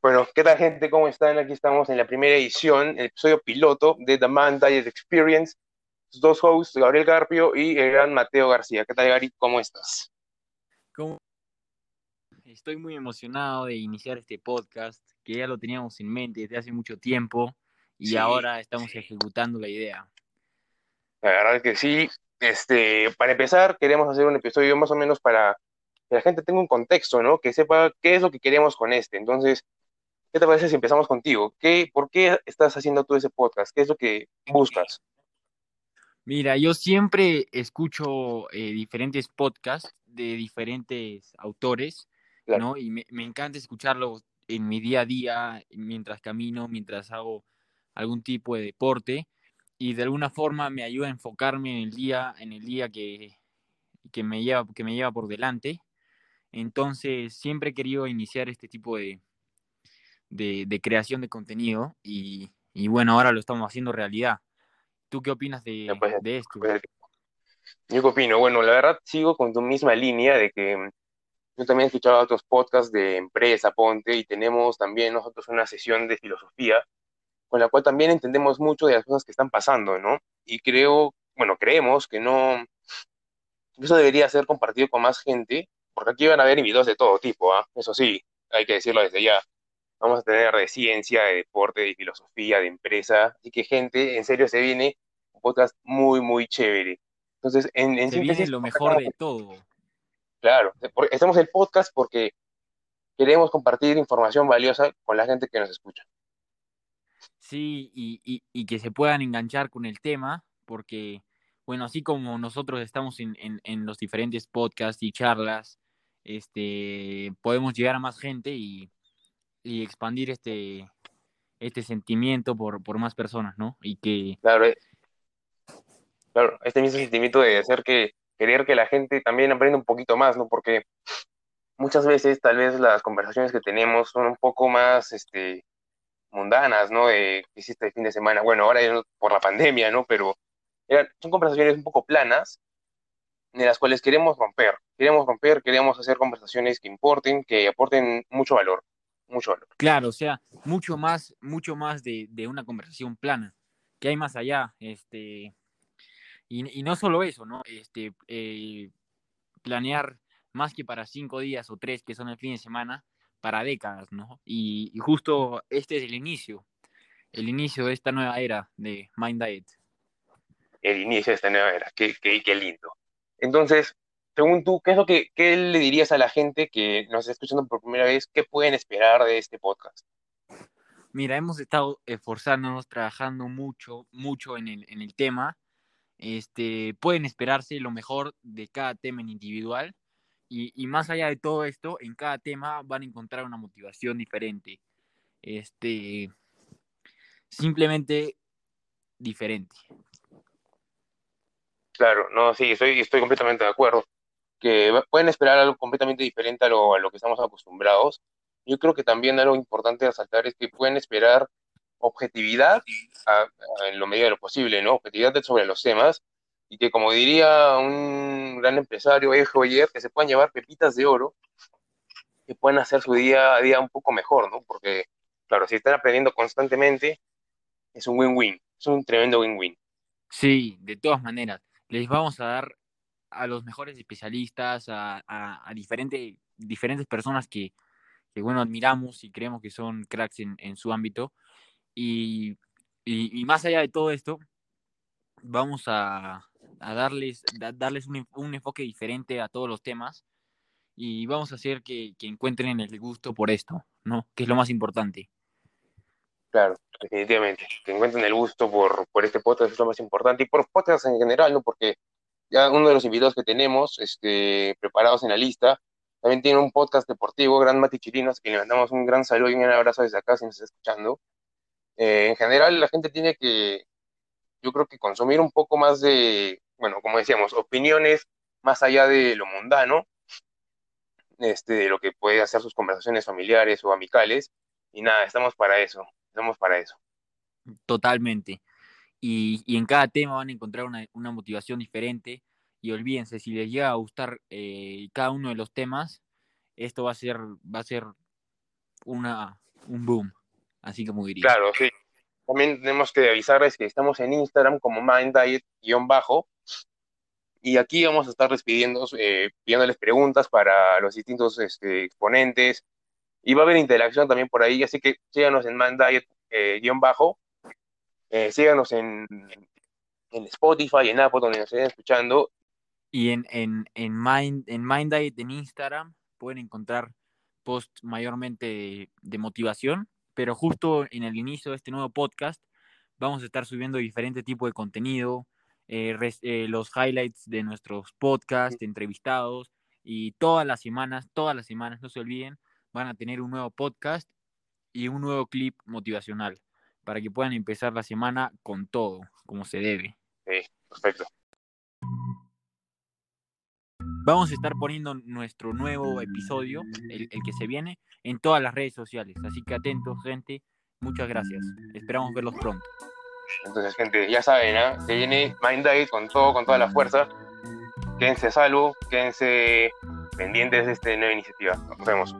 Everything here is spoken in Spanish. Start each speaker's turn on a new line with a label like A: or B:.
A: Bueno, ¿qué tal gente? ¿Cómo están? Aquí estamos en la primera edición, el episodio piloto de The Man Diet Experience. Sus dos hosts, Gabriel Garpio y el gran Mateo García. ¿Qué tal, Gary? ¿Cómo estás?
B: ¿Cómo? Estoy muy emocionado de iniciar este podcast, que ya lo teníamos en mente desde hace mucho tiempo y
A: Sí,
B: ahora estamos
A: sí.
B: ejecutando la idea.
A: La verdad es que sí. Este, para empezar, queremos hacer un episodio más o menos para que la gente tenga un contexto, ¿no? Que sepa qué es lo que queremos con este. Entonces, ¿qué te parece si empezamos contigo? ¿Qué, por qué estás haciendo tú ese podcast? ¿Qué es lo que buscas?
B: Mira, yo siempre escucho eh, diferentes podcasts de diferentes autores,
A: Claro,
B: ¿no? Y me, me encanta escucharlos en mi día a día, mientras camino, mientras hago algún tipo de deporte, y de alguna forma me ayuda a enfocarme en el día, en el día que, que me lleva, que me lleva por delante. Entonces, siempre he querido iniciar este tipo de, de, de creación de contenido y, y bueno, ahora lo estamos haciendo realidad. ¿Tú qué opinas
A: pues,
B: de esto?
A: pues, yo qué opino. Bueno, la verdad sigo con tu misma línea de que mm, yo también he escuchado otros podcasts de empresa, ponte, y tenemos también nosotros una sesión de filosofía con la cual también entendemos mucho de las cosas que están pasando, ¿no? Y creo, bueno, creemos que no, eso debería ser compartido con más gente, porque aquí van a haber invitados de todo tipo, ¿ah? Eso sí, hay que decirlo desde ya. Vamos a tener de ciencia, de deporte, de filosofía, de empresa, así que gente, en serio se viene un podcast muy, muy chévere. Entonces, en, en
B: Se viene
A: síntesis,
B: lo
A: ¿por qué
B: mejor de todo.
A: claro, estamos en podcast porque queremos compartir información valiosa con la gente que nos escucha.
B: Sí, y, y, y que se puedan enganchar con el tema, porque, bueno, así como nosotros estamos en, en, en los diferentes podcasts y charlas, este, podemos llegar a más gente y, y expandir este, este sentimiento por, por más personas, ¿no? Y que,
A: Claro, eh, claro, este mismo sentimiento de hacer que, querer que la gente también aprenda un poquito más, ¿no? Porque muchas veces tal vez las conversaciones que tenemos son un poco más, este, mundanas, ¿no? De qué hiciste el fin de semana. Bueno, ahora ya no- por la pandemia, ¿no? Pero eran- son conversaciones un poco planas, de las cuales queremos romper. Queremos romper, queremos hacer conversaciones que importen, que aporten mucho valor, mucho valor.
B: claro, o sea, mucho más, mucho más de, de una conversación plana, que hay más allá, este, y, y no solo eso, ¿no? Este, eh, planear más que para cinco días o tres que son el fin de semana, para décadas, ¿no? Y, y justo este es el inicio, el inicio de esta nueva era de Mind Diet.
A: El inicio de esta nueva era, qué, qué, qué lindo. Entonces, según tú, ¿qué es lo que qué le dirías a la gente que nos está escuchando por primera vez? ¿Qué pueden esperar de este podcast?
B: Mira, hemos estado esforzándonos, trabajando mucho, mucho en el, en el tema. Este, pueden esperarse lo mejor de cada tema en individual. Y, y más allá de todo esto, en cada tema van a encontrar una motivación diferente. Este, simplemente diferente.
A: Claro, no, sí, estoy, estoy completamente de acuerdo. Que pueden esperar algo completamente diferente a lo, a lo que estamos acostumbrados. Yo creo que también algo importante a resaltar es que pueden esperar objetividad en lo medio de lo posible, ¿no? Objetividad sobre los temas y que, como diría un gran empresario, ayer, que se puedan llevar pepitas de oro que puedan hacer su día a día un poco mejor, ¿no? Porque, claro, si están aprendiendo constantemente, es un win-win, es un tremendo win-win.
B: Sí, de todas maneras. Les vamos a dar a los mejores especialistas, a, a, a diferente- diferentes personas que, que, bueno, admiramos y creemos que son cracks en, en su ámbito. Y, y- más allá de todo esto, vamos a, a darles, da- darles un, un enfoque diferente a todos los temas y vamos a hacer que, que encuentren el gusto por esto, ¿no? Que es lo más importante.
A: Claro, definitivamente. Que encuentren el gusto por, por este podcast es lo más importante y por podcasts en general, ¿no? Porque ya uno de los invitados que tenemos este, preparados en la lista también tiene un podcast deportivo, Gran Mati Chirinos, que le mandamos un gran saludo y un abrazo desde acá si nos está escuchando. Eh, en general, la gente tiene que, yo creo que consumir un poco más de, bueno, como decíamos, opiniones más allá de lo mundano, este, de lo que puede hacer sus conversaciones familiares o amicales. Y nada, estamos para eso, estamos para eso.
B: Totalmente. Y, en cada tema van a encontrar una, motivación diferente. Y olvídense, si les llega a gustar eh, cada uno de los temas, esto va a ser, va a ser una, un boom, así como diría.
A: Claro, sí. También tenemos que avisarles que estamos en Instagram como Mind Diet-bajo. Y aquí vamos a estar despidiendo, eh, pidiéndoles preguntas para los distintos este, exponentes. Y va a haber interacción también por ahí, así que síganos en Mind Diet-bajo. Eh, síganos en, en Spotify, en Apple, donde nos estén escuchando.
B: Y en, en, en, Mind, en Mind Diet en Instagram pueden encontrar posts mayormente de motivación. Pero justo en el inicio de este nuevo podcast vamos a estar subiendo diferentes tipos de contenido, eh, eh, los highlights de nuestros podcasts, entrevistados, y todas las semanas, todas las semanas, no se olviden, van a tener un nuevo podcast y un nuevo clip motivacional para que puedan empezar la semana con todo, como se debe.
A: Sí, perfecto.
B: Vamos a estar poniendo nuestro nuevo episodio, el, que se viene, en todas las redes sociales. Así que atentos, gente. Muchas gracias. Esperamos verlos pronto.
A: Entonces, gente, ya saben, ¿eh? Se viene Mind Diet con todo, con toda la fuerza. Quédense salvo, quédense pendientes de esta nueva iniciativa. Nos vemos.